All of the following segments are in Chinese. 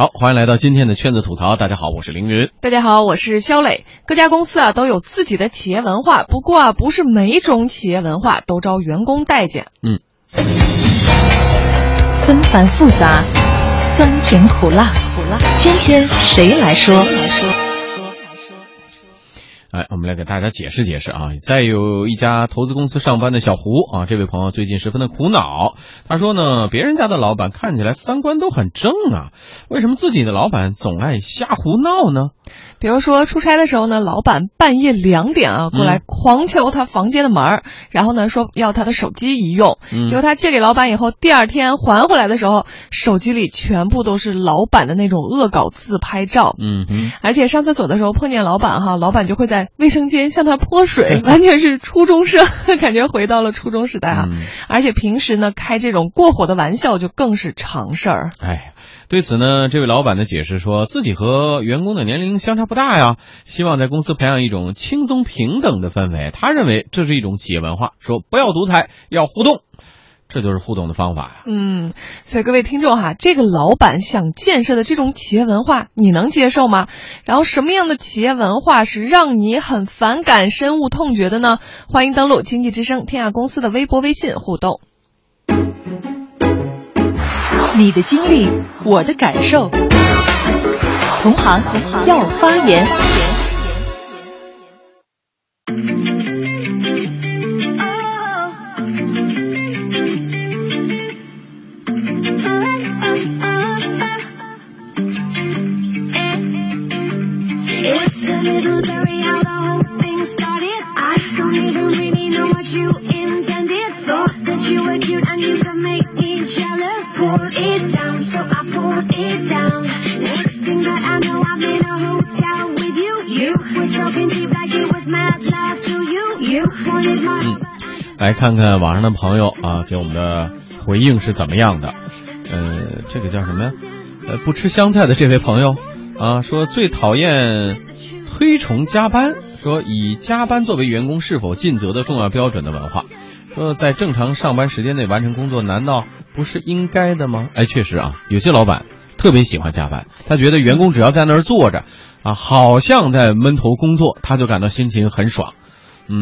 好，欢迎来到今天的圈子吐槽。大家好，我是凌云。大家好，我是肖磊。各家公司啊都有自己的企业文化，不过啊，不是每种企业文化都招员工待见。嗯，纷繁复杂，酸甜苦辣，苦辣。今天谁来说？哎，我们来给大家解释解释啊。在有一家投资公司上班的小胡啊，这位朋友最近十分的苦恼。他说呢，别人家的老板看起来三观都很正啊，为什么自己的老板总爱瞎胡闹呢？比如说出差的时候呢，老板半夜两点啊过来狂敲他房间的门儿，然后呢说要他的手机一用，结果他借给老板以后，第二天还回来的时候，手机里全部都是老板的那种恶搞自拍照。嗯哼，而且上厕所的时候碰见老板哈，老板就会在卫生间向他泼水，完全是初中生，感觉回到了初中时代啊。而且平时呢开这种过火的玩笑就更是常事儿。哎。对此呢，这位老板的解释说自己和员工的年龄相差不大呀，希望在公司培养一种轻松平等的氛围。他认为这是一种企业文化，说不要独裁，要互动，这就是互动的方法呀。嗯，所以各位听众哈，这个老板想建设的这种企业文化，你能接受吗？然后什么样的企业文化是让你很反感、深恶痛绝的呢？欢迎登录经济之声天下公司的微博、微信互动。你的经历，我的感受。同行要发言。来看看网上的朋友啊，给我们的回应是怎么样的？呃，这个叫什么呀？呃，不吃香菜的这位朋友啊，说最讨厌推崇加班，说以加班作为员工是否尽责的重要标准的文化。说在正常上班时间内完成工作，难道不是应该的吗？哎，确实啊，有些老板特别喜欢加班，他觉得员工只要在那儿坐着啊，好像在闷头工作，他就感到心情很爽。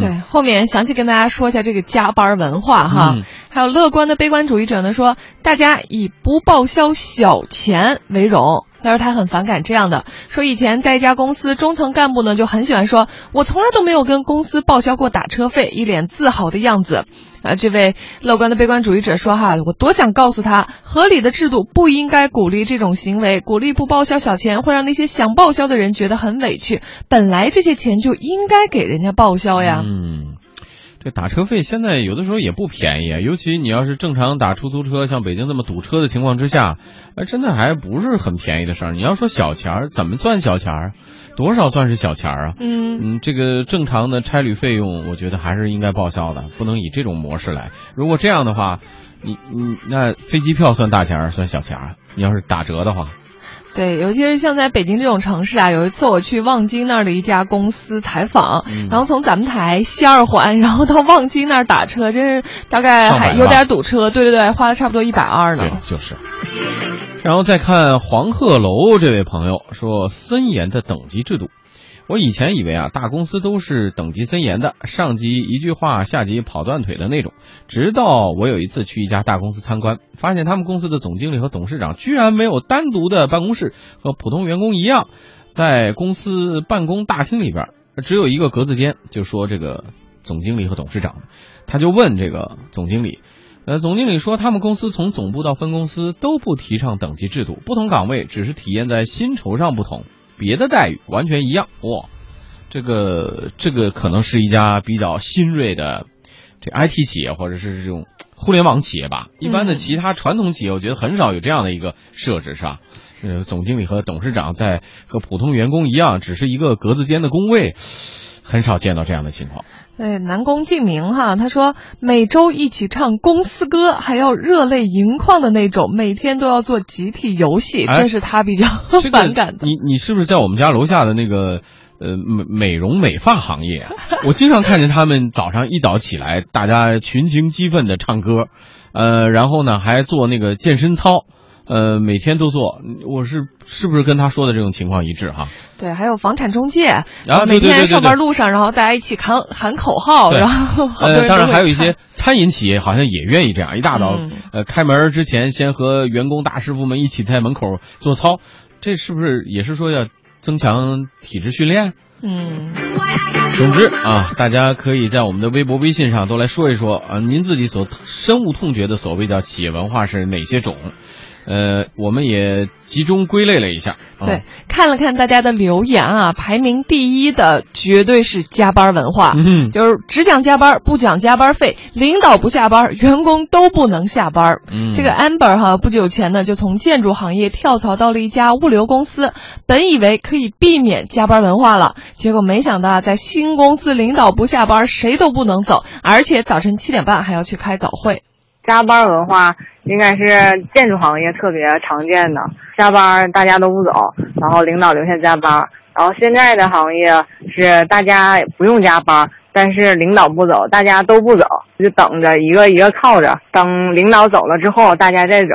对，后面详细跟大家说一下这个加班文化哈。还有乐观的悲观主义者呢，说大家以不报销小钱为荣。他说他很反感这样的，说以前在一家公司，中层干部呢就很喜欢说，我从来都没有跟公司报销过打车费，一脸自豪的样子。啊，这位乐观的悲观主义者说哈，我多想告诉他，合理的制度不应该鼓励这种行为，鼓励不报销小钱会让那些想报销的人觉得很委屈。本来这些钱就应该给人家报销呀。嗯。这打车费现在有的时候也不便宜，尤其你要是正常打出租车，像北京这么堵车的情况之下，哎，真的还不是很便宜的事儿。你要说小钱儿，怎么算小钱儿？多少算是小钱儿啊？嗯嗯，这个正常的差旅费用，我觉得还是应该报销的，不能以这种模式来。如果这样的话，你你那飞机票算大钱儿，算小钱儿？你要是打折的话。对，尤其是像在北京这种城市啊，有一次我去望京那儿的一家公司采访，然后从咱们台西二环，然后到望京那儿打车，真是大概还有点堵车。对对对，花了差不多一百二呢。对，就是。然后再看黄鹤楼这位朋友说，森严的等级制度。我以前以为啊，大公司都是等级森严的，上级一句话，下级跑断腿的那种。直到我有一次去一家大公司参观，发现他们公司的总经理和董事长居然没有单独的办公室，和普通员工一样，在公司办公大厅里边只有一个格子间。就说这个总经理和董事长，他就问这个总经理，呃，总经理说他们公司从总部到分公司都不提倡等级制度，不同岗位只是体现在薪酬上不同。别的待遇完全一样哇，这个这个可能是一家比较新锐的这 IT 企业或者是这种互联网企业吧。一般的其他传统企业，我觉得很少有这样的一个设置，是吧？呃，总经理和董事长在和普通员工一样，只是一个格子间的工位，很少见到这样的情况。对，南宫敬明哈，他说每周一起唱公司歌，还要热泪盈眶的那种，每天都要做集体游戏，这是他比较 反感的。你你是不是在我们家楼下的那个呃美美容美发行业？我经常看见他们早上一早起来，大家群情激奋的唱歌，呃，然后呢还做那个健身操。呃，每天都做，我是是不是跟他说的这种情况一致哈？对，还有房产中介啊，每天上班路上，然后大家一起喊喊口号，然后呃，当然还有一些餐饮企业好像也愿意这样，一大早呃开门之前先和员工大师傅们一起在门口做操，这是不是也是说要增强体质训练？嗯。总之啊，大家可以在我们的微博、微信上都来说一说啊，您自己所深恶痛绝的所谓叫企业文化是哪些种？呃，我们也集中归类了一下。对，看了看大家的留言啊，排名第一的绝对是加班文化，嗯，就是只讲加班，不讲加班费，领导不下班，员工都不能下班。嗯，这个 Amber 哈，不久前呢就从建筑行业跳槽到了一家物流公司，本以为可以避免加班文化了，结果没想到啊，在新公司领导不下班，谁都不能走，而且早晨七点半还要去开早会。加班文化应该是建筑行业特别常见的，加班大家都不走，然后领导留下加班。然后现在的行业是大家不用加班，但是领导不走，大家都不走，就等着一个一个靠着，等领导走了之后大家再走。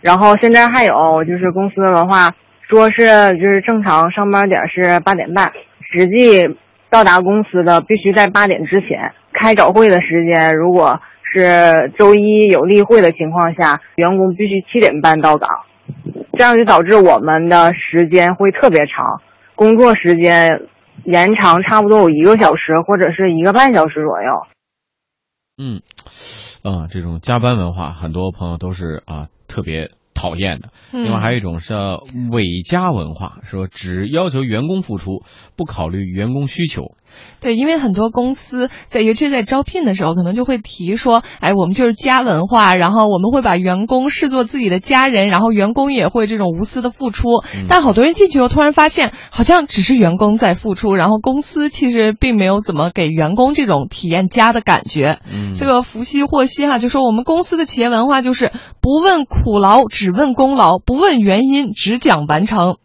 然后现在还有就是公司文化，说是就是正常上班点是八点半，实际到达公司的必须在八点之前。开早会的时间如果。是周一有例会的情况下，员工必须七点半到岗，这样就导致我们的时间会特别长，工作时间延长差不多有一个小时或者是一个半小时左右。嗯，啊，这种加班文化，很多朋友都是啊特别讨厌的。另外还有一种是伪加文化，说只要求员工付出，不考虑员工需求。对，因为很多公司在，尤其是在招聘的时候，可能就会提说，哎，我们就是家文化，然后我们会把员工视作自己的家人，然后员工也会这种无私的付出。但好多人进去后，突然发现，好像只是员工在付出，然后公司其实并没有怎么给员工这种体验家的感觉。嗯，这个福西霍西哈就说，我们公司的企业文化就是不问苦劳，只问功劳；不问原因，只讲完成。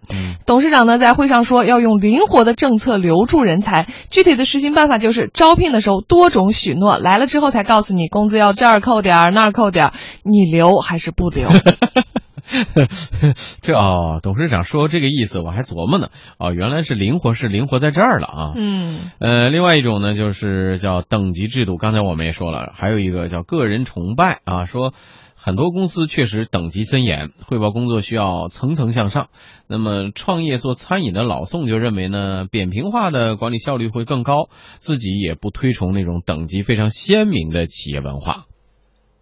董事长呢在会上说，要用灵活的政策留住人才。具体的实行办法就是招聘的时候多种许诺，来了之后才告诉你工资要这儿扣点儿那儿扣点儿，你留还是不留？这哦，董事长说这个意思，我还琢磨呢。哦，原来是灵活是灵活在这儿了啊。嗯。呃，另外一种呢，就是叫等级制度。刚才我们也说了，还有一个叫个人崇拜啊，说。很多公司确实等级森严，汇报工作需要层层向上。那么，创业做餐饮的老宋就认为呢，扁平化的管理效率会更高，自己也不推崇那种等级非常鲜明的企业文化。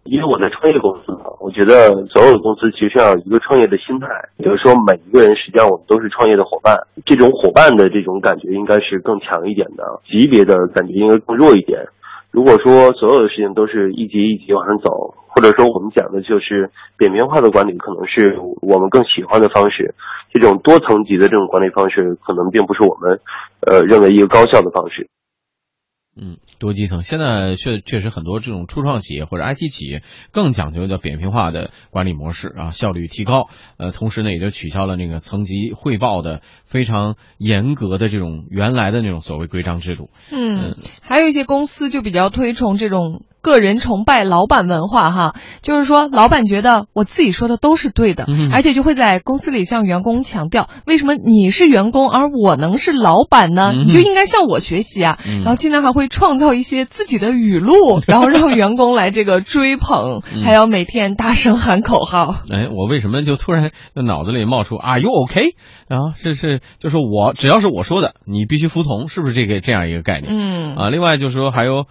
因为我在创业公司嘛，我觉得所有的公司其实要有一个创业的心态，就是说每一个人实际上我们都是创业的伙伴，这种伙伴的这种感觉应该是更强一点的，级别的感觉应该更弱一点。如果说所有的事情都是一级一级往上走，或者说我们讲的就是扁平化的管理，可能是我们更喜欢的方式。这种多层级的这种管理方式，可能并不是我们，呃，认为一个高效的方式。嗯，多基层现在确确实很多这种初创企业或者 IT 企业更讲究的扁平化的管理模式啊，效率提高。呃，同时呢，也就取消了那个层级汇报的非常严格的这种原来的那种所谓规章制度。嗯，还有一些公司就比较推崇这种。个人崇拜老板文化，哈，就是说，老板觉得我自己说的都是对的，而且就会在公司里向员工强调，为什么你是员工，而我能是老板呢？你就应该向我学习啊！然后经常还会创造一些自己的语录，然后让员工来这个追捧，还要每天大声喊口号。哎，我为什么就突然脑子里冒出 Are you OK？然后是是，就是我只要是我说的，你必须服从，是不是这个这样一个概念？嗯啊，另外就是说还有。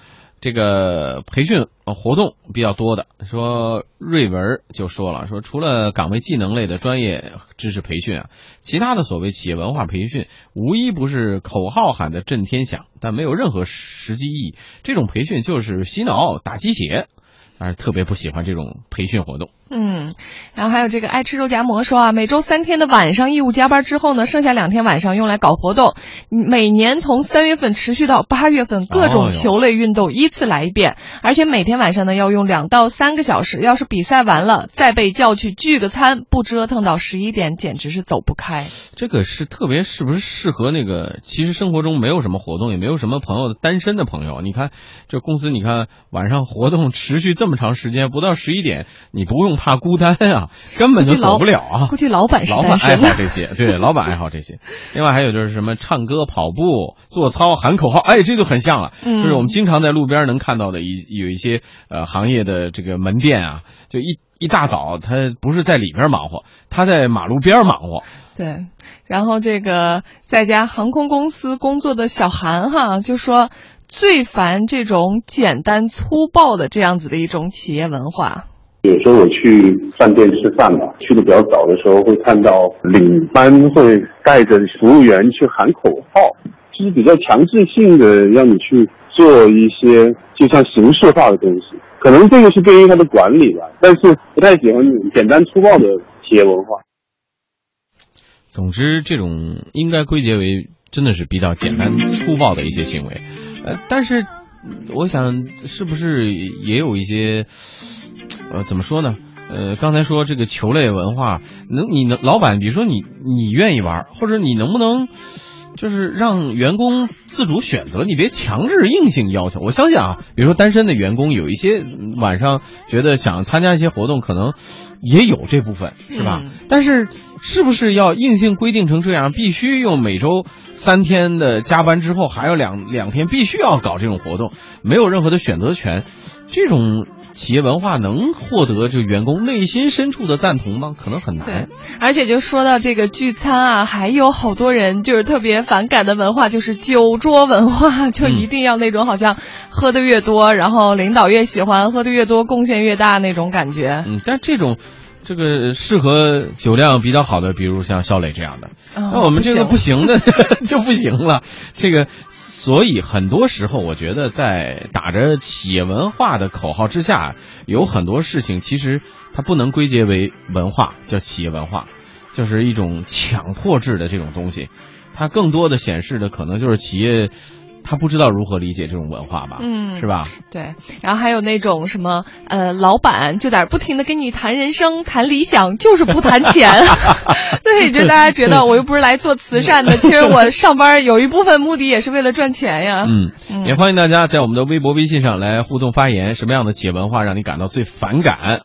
这个培训活动比较多的，说瑞文就说了，说除了岗位技能类的专业知识培训啊，其他的所谓企业文化培训，无一不是口号喊的震天响，但没有任何实际意义。这种培训就是洗脑打鸡血，但是特别不喜欢这种培训活动。嗯，然后还有这个爱吃肉夹馍说啊，每周三天的晚上义务加班之后呢，剩下两天晚上用来搞活动。每年从三月份持续到八月份，各种球类运动依次来一遍，而且每天晚上呢要用两到三个小时。要是比赛完了再被叫去聚个餐，不折腾到十一点，简直是走不开。这个是特别是不是适合那个其实生活中没有什么活动，也没有什么朋友的单身的朋友？你看这公司，你看晚上活动持续这么。这么长时间，不到十一点，你不用怕孤单啊，根本就走不了啊。估计老板老板爱好这些，对，老板爱好这些。另外还有就是什么唱歌、跑步、做操、喊口号，哎，这就很像了，就是我们经常在路边能看到的一有一些呃行业的这个门店啊，就一一大早他不是在里边忙活，他在马路边忙活。对，然后这个在家航空公司工作的小韩哈就说。最烦这种简单粗暴的这样子的一种企业文化。有时候我去饭店吃饭嘛，去的比较早的时候，会看到领班会带着服务员去喊口号，就是比较强制性的让你去做一些就像形式化的东西。可能这个是对于他的管理吧，但是不太喜欢简单粗暴的企业文化。总之，这种应该归结为真的是比较简单粗暴的一些行为。呃，但是我想，是不是也有一些，呃，怎么说呢？呃，刚才说这个球类文化，能你能老板，比如说你你愿意玩，或者你能不能就是让员工自主选择，你别强制硬性要求。我相信啊，比如说单身的员工，有一些晚上觉得想参加一些活动，可能也有这部分，是吧？但是是不是要硬性规定成这样，必须用每周？三天的加班之后，还有两两天必须要搞这种活动，没有任何的选择权，这种企业文化能获得这员工内心深处的赞同吗？可能很难。对，而且就说到这个聚餐啊，还有好多人就是特别反感的文化，就是酒桌文化，就一定要那种好像喝的越多，然后领导越喜欢，喝的越多，贡献越大那种感觉。嗯，但这种。这个适合酒量比较好的，比如像肖磊这样的，那我们这个不行的 就不行了。这个，所以很多时候，我觉得在打着企业文化的口号之下，有很多事情其实它不能归结为文化，叫企业文化，就是一种强迫制的这种东西，它更多的显示的可能就是企业。他不知道如何理解这种文化吧？嗯，是吧？对，然后还有那种什么呃，老板就在不停的跟你谈人生、谈理想，就是不谈钱。对，就大家觉得我又不是来做慈善的，其实我上班有一部分目的也是为了赚钱呀。嗯，也欢迎大家在我们的微博、微信上来互动发言，什么样的企业文化让你感到最反感？